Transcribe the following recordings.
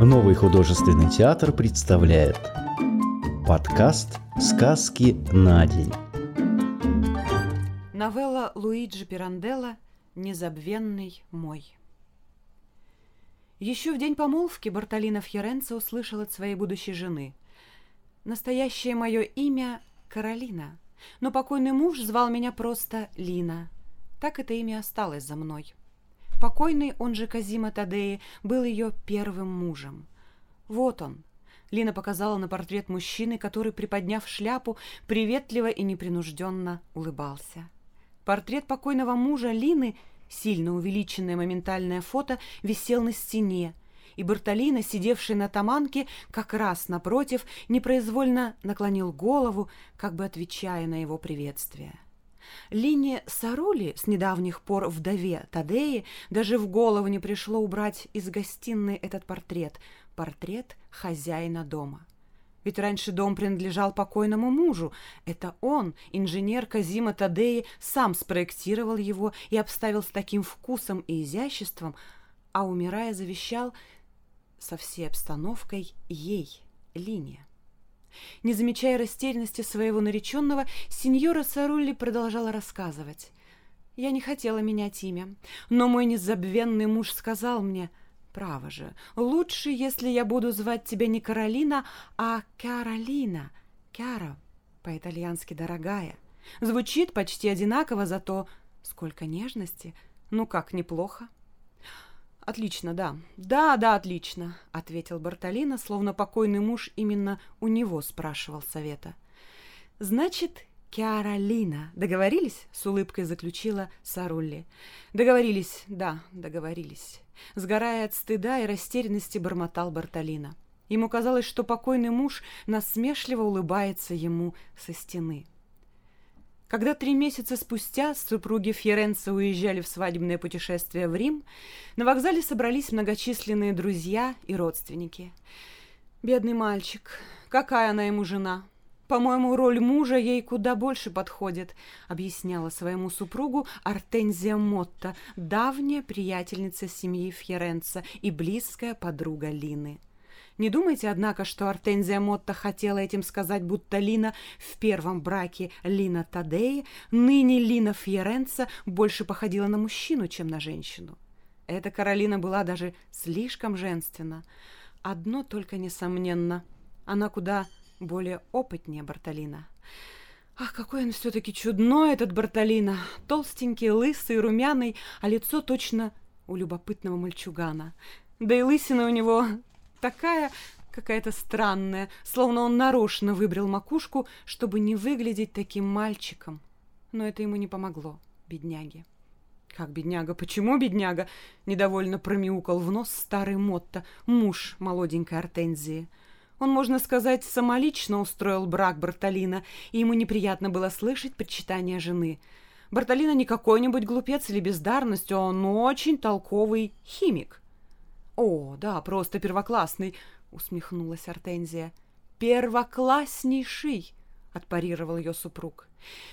Новый художественный театр представляет подкаст «Сказки на день». Новелла Луиджи Пиранделла «Незабвенный мой». Еще в день помолвки Бартолина Фьоренцо услышал от своей будущей жены. «Настоящее мое имя – Каролина, но покойный муж звал меня просто Лина. Так это имя осталось за мной». Покойный, он же Казима Тадеи, был ее первым мужем. Вот он. Лина показала на портрет мужчины, который, приподняв шляпу, приветливо и непринужденно улыбался. Портрет покойного мужа Лины, сильно увеличенное моментальное фото, висел на стене, и Бартолина, сидевший на таманке, как раз напротив, непроизвольно наклонил голову, как бы отвечая на его приветствие. Лине Сарули, с недавних пор вдове Тадеи, даже в голову не пришло убрать из гостиной этот портрет, портрет хозяина дома. Ведь раньше дом принадлежал покойному мужу. Это он, инженер Казима Тадеи, сам спроектировал его и обставил с таким вкусом и изяществом, а, умирая, завещал со всей обстановкой ей, Лине. Не замечая растерянности своего нареченного, сеньора Сарулли продолжала рассказывать. «Я не хотела менять имя, но мой незабвенный муж сказал мне, «Право же, лучше, если я буду звать тебя не Каролина, а Каролина, Кара, по-итальянски «дорогая». Звучит почти одинаково, зато сколько нежности, ну как, неплохо». «Отлично, да. Да, да, отлично», — ответил Бартолина, словно покойный муж именно у него спрашивал совета. «Значит, Киаролина. Договорились?» — с улыбкой заключила Сарулли. «Договорились, да, договорились». Сгорая от стыда и растерянности, бормотал Бартолина. Ему казалось, что покойный муж насмешливо улыбается ему со стены. Когда три месяца спустя супруги Фьеренца уезжали в свадебное путешествие в Рим, на вокзале собрались многочисленные друзья и родственники. «Бедный мальчик, какая она ему жена!» «По-моему, роль мужа ей куда больше подходит», — объясняла своему супругу Артензия Мотта, давняя приятельница семьи Фьеренца и близкая подруга Лины. Не думайте, однако, что Артензия Мотта хотела этим сказать, будто Лина в первом браке Лина Тадеи, ныне Лина Фьеренца больше походила на мужчину, чем на женщину. Эта Каролина была даже слишком женственна. Одно только несомненно, она куда более опытнее Бартолина. Ах, какой он все-таки чудной, этот Бартолина! Толстенький, лысый, румяный, а лицо точно у любопытного мальчугана. Да и лысина у него такая какая-то странная, словно он нарочно выбрал макушку, чтобы не выглядеть таким мальчиком. Но это ему не помогло, бедняге. «Как бедняга? Почему бедняга?» — недовольно промяукал в нос старый Мотто, муж молоденькой Артензии. Он, можно сказать, самолично устроил брак Бартолина, и ему неприятно было слышать причитания жены. Бартолина не какой-нибудь глупец или бездарность, он очень толковый химик. «О, да, просто первоклассный!» — усмехнулась Артензия. «Первокласснейший!» — отпарировал ее супруг.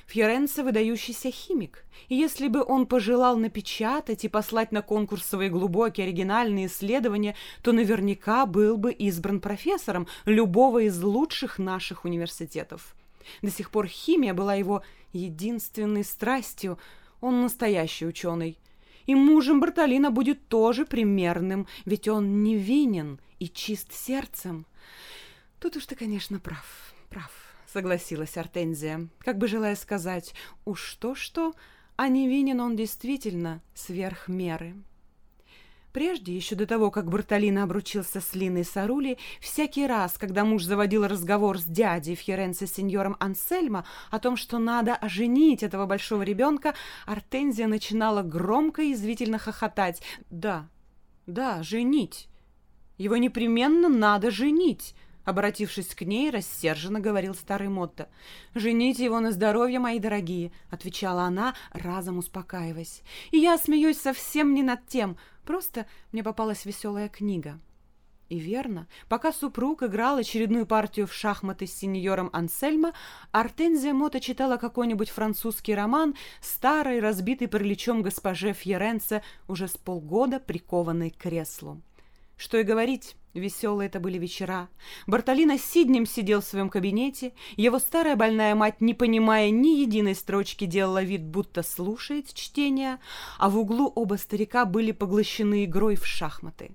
Фьоренце — выдающийся химик, и если бы он пожелал напечатать и послать на конкурс свои глубокие оригинальные исследования, то наверняка был бы избран профессором любого из лучших наших университетов. До сих пор химия была его единственной страстью. Он настоящий ученый и мужем Бартолина будет тоже примерным, ведь он невинен и чист сердцем. Тут уж ты, конечно, прав, прав, согласилась Артензия, как бы желая сказать, уж то-что, а невинен он действительно сверх меры. Прежде, еще до того, как Бартолина обручился с Линой Сарули, всякий раз, когда муж заводил разговор с дядей Фьеренце сеньором Ансельмо о том, что надо оженить этого большого ребенка, Артензия начинала громко и извительно хохотать. «Да, да, женить. Его непременно надо женить», Обратившись к ней, рассерженно говорил старый Мотто. «Жените его на здоровье, мои дорогие», — отвечала она, разом успокаиваясь. «И я смеюсь совсем не над тем. Просто мне попалась веселая книга». И верно, пока супруг играл очередную партию в шахматы с сеньором Ансельмо, Артензия Мота читала какой-нибудь французский роман старой, разбитой параличом госпоже Фьеренце, уже с полгода прикованной к креслу. Что и говорить, веселые это были вечера. Бартолина сиднем сидел в своем кабинете, его старая больная мать, не понимая ни единой строчки, делала вид, будто слушает чтение, а в углу оба старика были поглощены игрой в шахматы.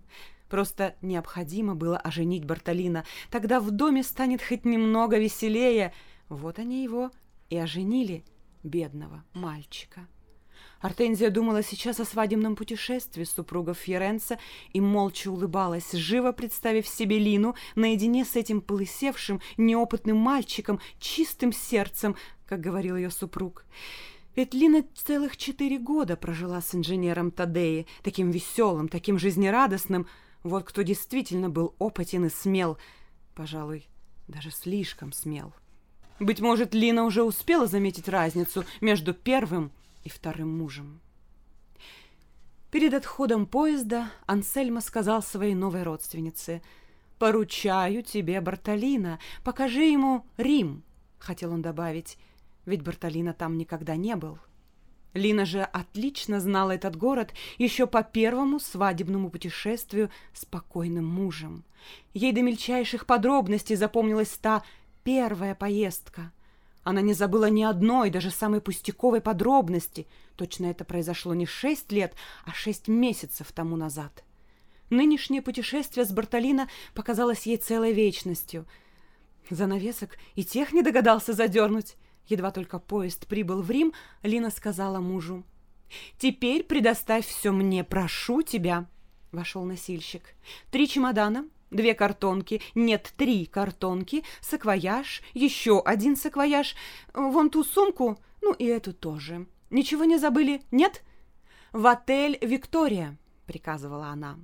Просто необходимо было оженить Бартолина, тогда в доме станет хоть немного веселее. Вот они его и оженили, бедного мальчика. Артензия думала сейчас о свадебном путешествии супругов Фьеренца и молча улыбалась, живо представив себе Лину наедине с этим полысевшим, неопытным мальчиком, чистым сердцем, как говорил ее супруг. Ведь Лина целых четыре года прожила с инженером Тадеи, таким веселым, таким жизнерадостным. Вот кто действительно был опытен и смел, пожалуй, даже слишком смел. Быть может, Лина уже успела заметить разницу между первым и вторым мужем. Перед отходом поезда Ансельма сказал своей новой родственнице «Поручаю тебе Бартолина, покажи ему Рим», — хотел он добавить, ведь Бартолина там никогда не был. Лина же отлично знала этот город еще по первому свадебному путешествию с покойным мужем. Ей до мельчайших подробностей запомнилась та первая поездка — она не забыла ни одной, даже самой пустяковой подробности. Точно это произошло не шесть лет, а шесть месяцев тому назад. Нынешнее путешествие с Бартолина показалось ей целой вечностью. Занавесок и тех не догадался задернуть. Едва только поезд прибыл в Рим, Лина сказала мужу. «Теперь предоставь все мне, прошу тебя!» Вошел носильщик. «Три чемодана, две картонки, нет, три картонки, саквояж, еще один саквояж, вон ту сумку, ну и эту тоже. Ничего не забыли, нет? В отель «Виктория», — приказывала она.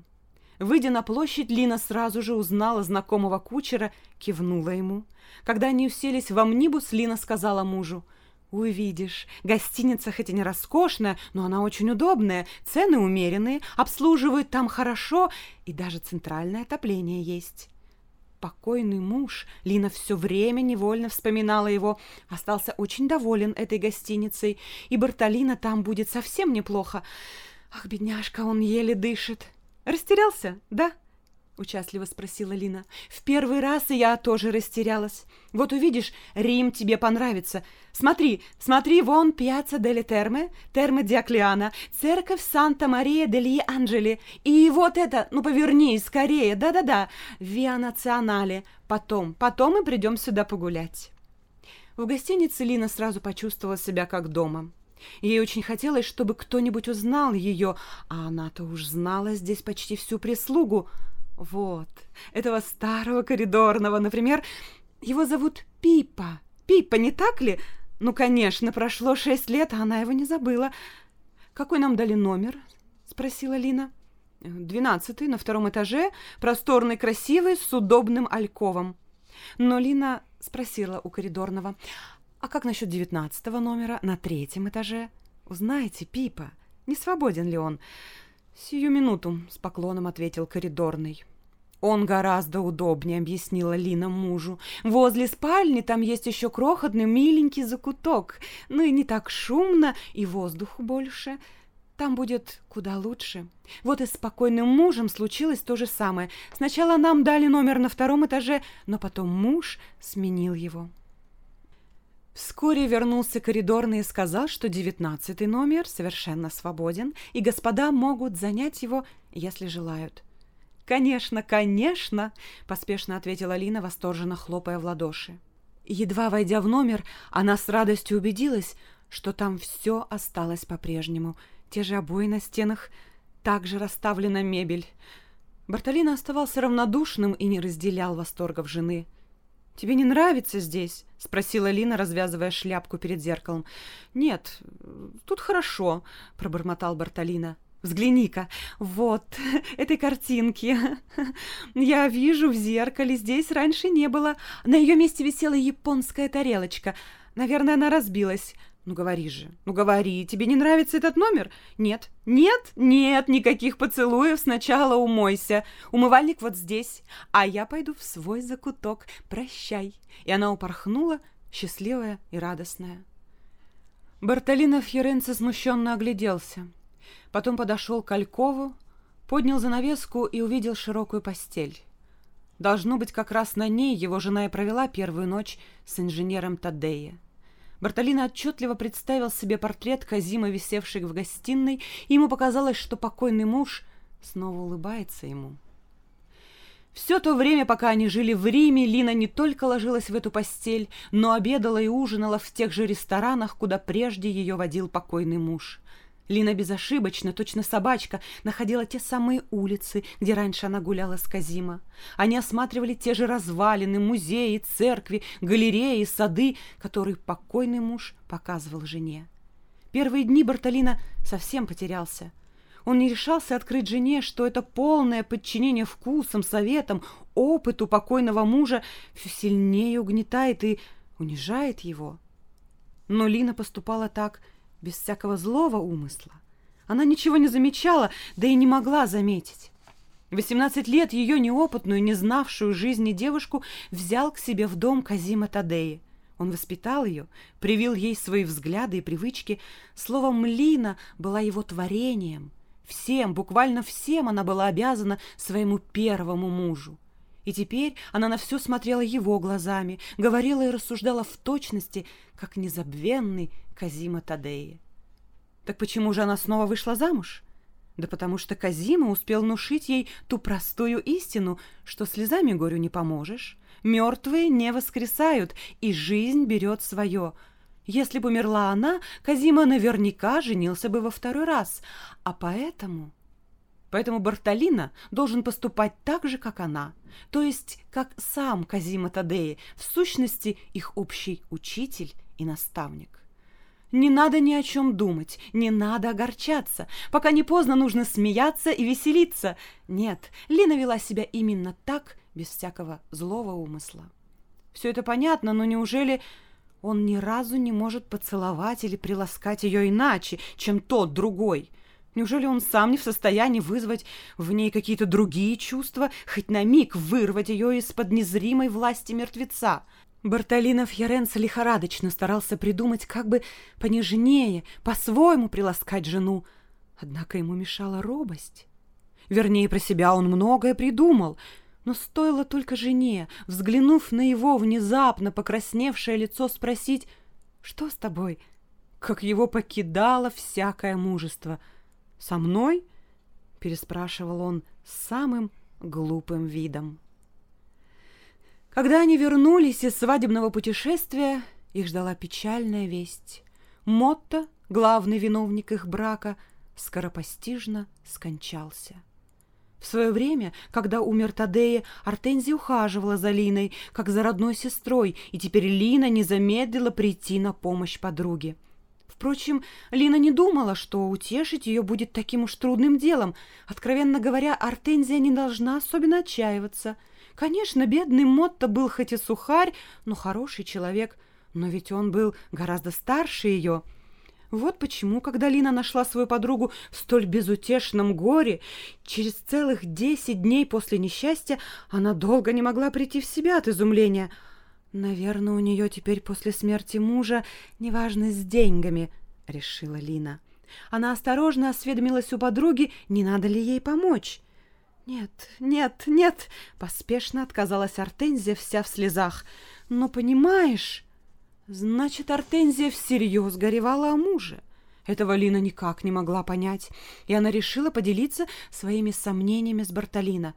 Выйдя на площадь, Лина сразу же узнала знакомого кучера, кивнула ему. Когда они уселись в амнибус, Лина сказала мужу — Увидишь, гостиница хоть и не роскошная, но она очень удобная, цены умеренные, обслуживают там хорошо и даже центральное отопление есть. Покойный муж, Лина все время невольно вспоминала его, остался очень доволен этой гостиницей, и Бартолина там будет совсем неплохо. Ах, бедняжка, он еле дышит. Растерялся, да? — Участливо спросила Лина. В первый раз и я тоже растерялась. Вот увидишь, Рим тебе понравится. Смотри, смотри, вон пьяца Дели Терме, Терме Диоклеана, церковь Санта-Мария дели Анджели. И вот это, ну поверни скорее, да-да-да, Виа Национале. Потом, потом мы придем сюда погулять. В гостинице Лина сразу почувствовала себя как дома. Ей очень хотелось, чтобы кто-нибудь узнал ее, а она-то уж знала здесь почти всю прислугу – вот, этого старого коридорного, например, его зовут Пипа. Пипа, не так ли? Ну, конечно, прошло шесть лет, а она его не забыла. Какой нам дали номер? Спросила Лина. Двенадцатый, на втором этаже, просторный, красивый, с удобным альковом. Но Лина спросила у коридорного, а как насчет девятнадцатого номера на третьем этаже? Узнаете, Пипа, не свободен ли он? «Сию минуту», — с поклоном ответил коридорный. «Он гораздо удобнее», — объяснила Лина мужу. «Возле спальни там есть еще крохотный миленький закуток. Ну и не так шумно, и воздуху больше. Там будет куда лучше. Вот и с спокойным мужем случилось то же самое. Сначала нам дали номер на втором этаже, но потом муж сменил его». Вскоре вернулся коридорный и сказал, что девятнадцатый номер совершенно свободен, и господа могут занять его, если желают. «Конечно, конечно!» – поспешно ответила Лина, восторженно хлопая в ладоши. Едва войдя в номер, она с радостью убедилась, что там все осталось по-прежнему. Те же обои на стенах, также расставлена мебель. Бартолина оставался равнодушным и не разделял восторгов жены – «Тебе не нравится здесь?» — спросила Лина, развязывая шляпку перед зеркалом. «Нет, тут хорошо», — пробормотал Бартолина. «Взгляни-ка, вот, этой картинки. Я вижу в зеркале, здесь раньше не было. На ее месте висела японская тарелочка. Наверное, она разбилась. «Ну говори же, ну говори, тебе не нравится этот номер?» «Нет, нет, нет, никаких поцелуев, сначала умойся. Умывальник вот здесь, а я пойду в свой закуток. Прощай!» И она упорхнула, счастливая и радостная. Бартолино Фьоренци смущенно огляделся. Потом подошел к Алькову, Поднял занавеску и увидел широкую постель. Должно быть, как раз на ней его жена и провела первую ночь с инженером Тадея. Бартолина отчетливо представил себе портрет Казима, висевший в гостиной, и ему показалось, что покойный муж снова улыбается ему. Все то время, пока они жили в Риме, Лина не только ложилась в эту постель, но обедала и ужинала в тех же ресторанах, куда прежде ее водил покойный муж. Лина безошибочно, точно собачка, находила те самые улицы, где раньше она гуляла с Казима. Они осматривали те же развалины, музеи, церкви, галереи, сады, которые покойный муж показывал жене. Первые дни Бартолина совсем потерялся. Он не решался открыть жене, что это полное подчинение вкусам, советам, опыту покойного мужа все сильнее угнетает и унижает его. Но Лина поступала так без всякого злого умысла. Она ничего не замечала, да и не могла заметить. Восемнадцать лет ее неопытную, не знавшую жизни девушку взял к себе в дом Казима Тадеи. Он воспитал ее, привил ей свои взгляды и привычки. Словом, Лина была его творением. Всем, буквально всем она была обязана своему первому мужу. И теперь она на все смотрела его глазами, говорила и рассуждала в точности, как незабвенный Казима Тадеи. Так почему же она снова вышла замуж? Да потому что Казима успел внушить ей ту простую истину, что слезами горю не поможешь. Мертвые не воскресают, и жизнь берет свое. Если бы умерла она, Казима наверняка женился бы во второй раз. А поэтому... Поэтому Бартолина должен поступать так же, как она, то есть как сам Казима Тадеи, в сущности их общий учитель и наставник. Не надо ни о чем думать, не надо огорчаться. Пока не поздно, нужно смеяться и веселиться. Нет, Лина вела себя именно так, без всякого злого умысла. Все это понятно, но неужели он ни разу не может поцеловать или приласкать ее иначе, чем тот другой? Неужели он сам не в состоянии вызвать в ней какие-то другие чувства, хоть на миг вырвать ее из-под незримой власти мертвеца? Бартолино Фьоренцо лихорадочно старался придумать, как бы понежнее, по-своему приласкать жену. Однако ему мешала робость. Вернее, про себя он многое придумал, но стоило только жене, взглянув на его внезапно покрасневшее лицо, спросить «Что с тобой?» Как его покидало всякое мужество — «Со мной?» — переспрашивал он с самым глупым видом. Когда они вернулись из свадебного путешествия, их ждала печальная весть. Мотто, главный виновник их брака, скоропостижно скончался. В свое время, когда умер Тадея, Артензия ухаживала за Линой, как за родной сестрой, и теперь Лина не замедлила прийти на помощь подруге. Впрочем, Лина не думала, что утешить ее будет таким уж трудным делом. Откровенно говоря, Артензия не должна особенно отчаиваться. Конечно, бедный Мотто был хоть и сухарь, но хороший человек. Но ведь он был гораздо старше ее. Вот почему, когда Лина нашла свою подругу в столь безутешном горе, через целых десять дней после несчастья она долго не могла прийти в себя от изумления – «Наверное, у нее теперь после смерти мужа неважно с деньгами», — решила Лина. Она осторожно осведомилась у подруги, не надо ли ей помочь. «Нет, нет, нет!» — поспешно отказалась Артензия, вся в слезах. «Но понимаешь...» Значит, Артензия всерьез горевала о муже. Этого Лина никак не могла понять, и она решила поделиться своими сомнениями с Бартолино.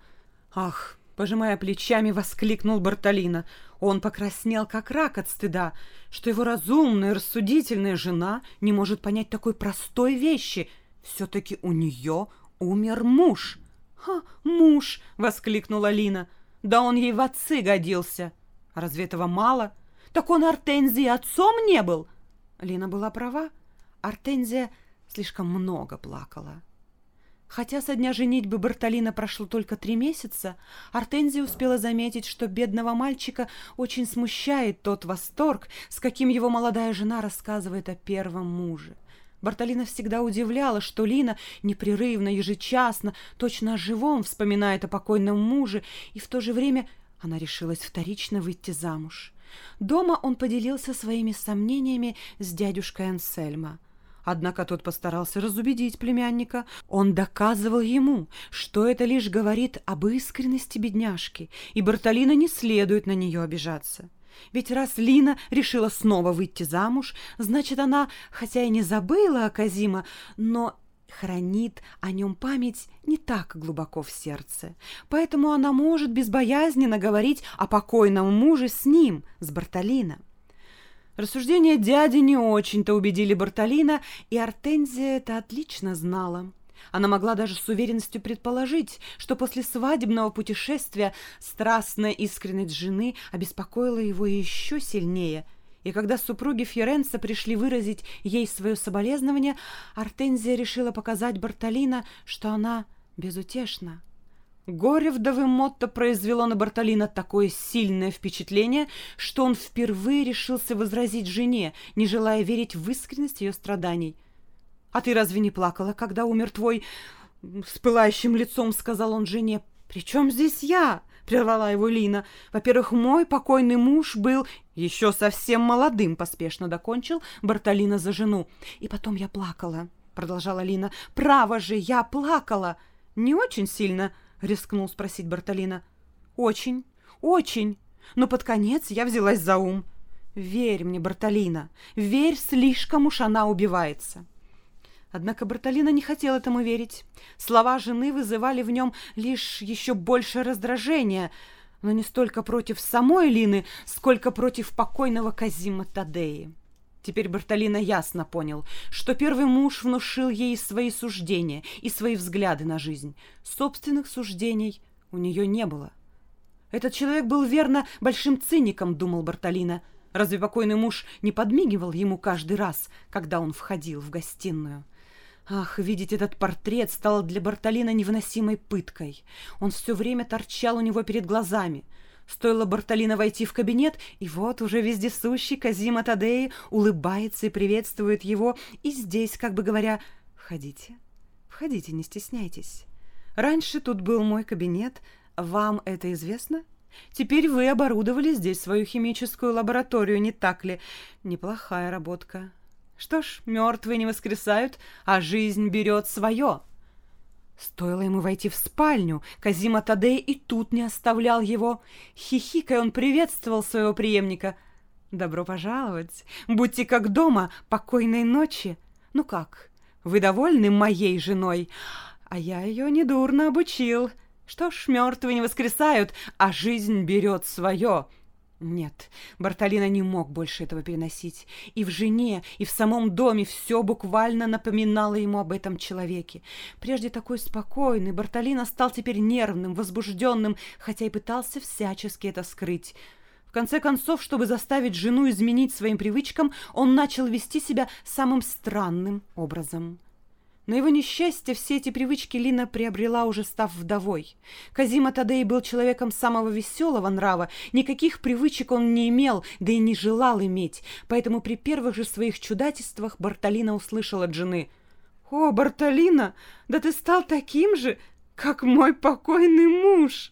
«Ах, Пожимая плечами, воскликнул Бартолина. Он покраснел, как рак от стыда, что его разумная, рассудительная жена не может понять такой простой вещи. Все-таки у нее умер муж. «Ха, муж!» — воскликнула Лина. «Да он ей в отцы годился!» «Разве этого мало? Так он Артензии отцом не был!» Лина была права. Артензия слишком много плакала. Хотя со дня женитьбы Бартолина прошло только три месяца, Артензия успела заметить, что бедного мальчика очень смущает тот восторг, с каким его молодая жена рассказывает о первом муже. Бартолина всегда удивляла, что Лина непрерывно, ежечасно, точно о живом вспоминает о покойном муже, и в то же время она решилась вторично выйти замуж. Дома он поделился своими сомнениями с дядюшкой Ансельма – Однако тот постарался разубедить племянника. Он доказывал ему, что это лишь говорит об искренности бедняжки, и Бартолина не следует на нее обижаться. Ведь раз Лина решила снова выйти замуж, значит, она, хотя и не забыла о Казима, но хранит о нем память не так глубоко в сердце. Поэтому она может безбоязненно говорить о покойном муже с ним, с Бартолино. Рассуждения дяди не очень-то убедили Бартолина, и Артензия это отлично знала. Она могла даже с уверенностью предположить, что после свадебного путешествия страстная искренность жены обеспокоила его еще сильнее. И когда супруги Фьоренца пришли выразить ей свое соболезнование, Артензия решила показать Бартолина, что она безутешна. Горе вдовы Мотто произвело на Бартолина такое сильное впечатление, что он впервые решился возразить жене, не желая верить в искренность ее страданий. «А ты разве не плакала, когда умер твой...» С пылающим лицом сказал он жене. «При чем здесь я?» — прервала его Лина. «Во-первых, мой покойный муж был еще совсем молодым», — поспешно докончил Бартолина за жену. «И потом я плакала», — продолжала Лина. «Право же, я плакала!» «Не очень сильно», — рискнул спросить Бартолина. «Очень, очень. Но под конец я взялась за ум. Верь мне, Бартолина, верь, слишком уж она убивается». Однако Бартолина не хотел этому верить. Слова жены вызывали в нем лишь еще больше раздражения, но не столько против самой Лины, сколько против покойного Казима Тадеи. Теперь Бартолина ясно понял, что первый муж внушил ей свои суждения и свои взгляды на жизнь. Собственных суждений у нее не было. Этот человек был верно большим циником, думал Бартолина. Разве покойный муж не подмигивал ему каждый раз, когда он входил в гостиную? Ах, видеть этот портрет стало для Бартолина невыносимой пыткой. Он все время торчал у него перед глазами — Стоило Бартолино войти в кабинет, и вот уже вездесущий Казима Тадеи улыбается и приветствует его, и здесь, как бы говоря, «Входите, входите, не стесняйтесь. Раньше тут был мой кабинет, вам это известно?» Теперь вы оборудовали здесь свою химическую лабораторию, не так ли? Неплохая работка. Что ж, мертвые не воскресают, а жизнь берет свое. Стоило ему войти в спальню, Казима Тадей и тут не оставлял его. Хихикая, он приветствовал своего преемника. «Добро пожаловать! Будьте как дома! Покойной ночи! Ну как, вы довольны моей женой? А я ее недурно обучил. Что ж, мертвые не воскресают, а жизнь берет свое!» Нет, Бартолина не мог больше этого переносить. И в жене, и в самом доме все буквально напоминало ему об этом человеке. Прежде такой спокойный, Бартолина стал теперь нервным, возбужденным, хотя и пытался всячески это скрыть. В конце концов, чтобы заставить жену изменить своим привычкам, он начал вести себя самым странным образом. На его несчастье все эти привычки Лина приобрела, уже став вдовой. Казима Тадей был человеком самого веселого нрава, никаких привычек он не имел, да и не желал иметь, поэтому при первых же своих чудательствах Бартолина услышала от жены. «О, Бартолина, да ты стал таким же, как мой покойный муж!»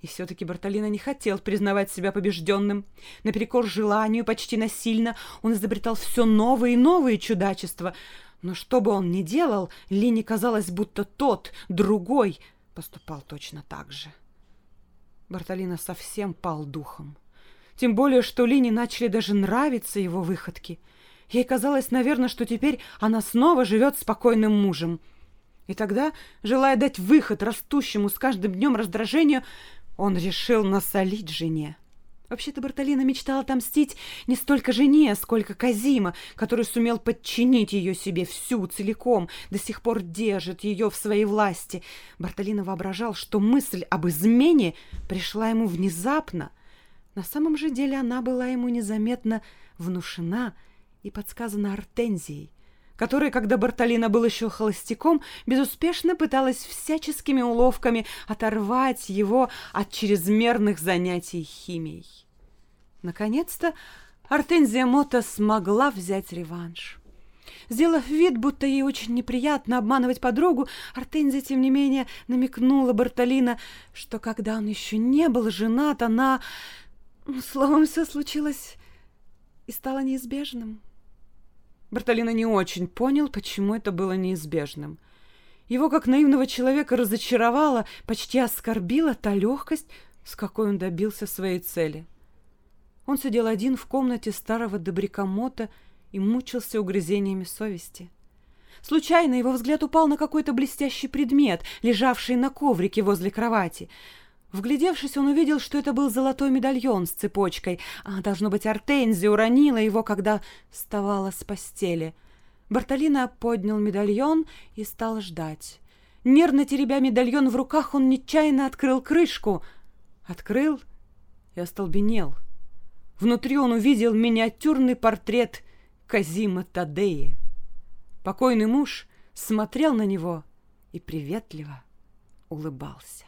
И все-таки Бартолина не хотел признавать себя побежденным. Наперекор желанию, почти насильно, он изобретал все новые и новые чудачества — но что бы он ни делал, Лине казалось, будто тот, другой, поступал точно так же. Бартолина совсем пал духом. Тем более, что Лине начали даже нравиться его выходки. Ей казалось, наверное, что теперь она снова живет спокойным мужем. И тогда, желая дать выход растущему с каждым днем раздражению, он решил насолить жене. Вообще-то Бартолина мечтала отомстить не столько жене, сколько Казима, который сумел подчинить ее себе всю целиком, до сих пор держит ее в своей власти. Бартолина воображал, что мысль об измене пришла ему внезапно. На самом же деле она была ему незаметно внушена и подсказана Артензией, которая, когда Бартолина был еще холостяком, безуспешно пыталась всяческими уловками оторвать его от чрезмерных занятий химией. Наконец-то Артензия Мота смогла взять реванш. Сделав вид, будто ей очень неприятно обманывать подругу, Артензия, тем не менее, намекнула Бартолина, что когда он еще не был женат, она... Словом, все случилось и стало неизбежным. Бартолина не очень понял, почему это было неизбежным. Его, как наивного человека, разочаровала, почти оскорбила та легкость, с какой он добился своей цели. Он сидел один в комнате старого добрякомота и мучился угрызениями совести. Случайно его взгляд упал на какой-то блестящий предмет, лежавший на коврике возле кровати. Вглядевшись, он увидел, что это был золотой медальон с цепочкой, а, должно быть, Артензия уронила его, когда вставала с постели. Бартолина поднял медальон и стал ждать. Нервно теребя медальон в руках, он нечаянно открыл крышку. Открыл и остолбенел. Внутри он увидел миниатюрный портрет Казима Тадеи. Покойный муж смотрел на него и приветливо улыбался.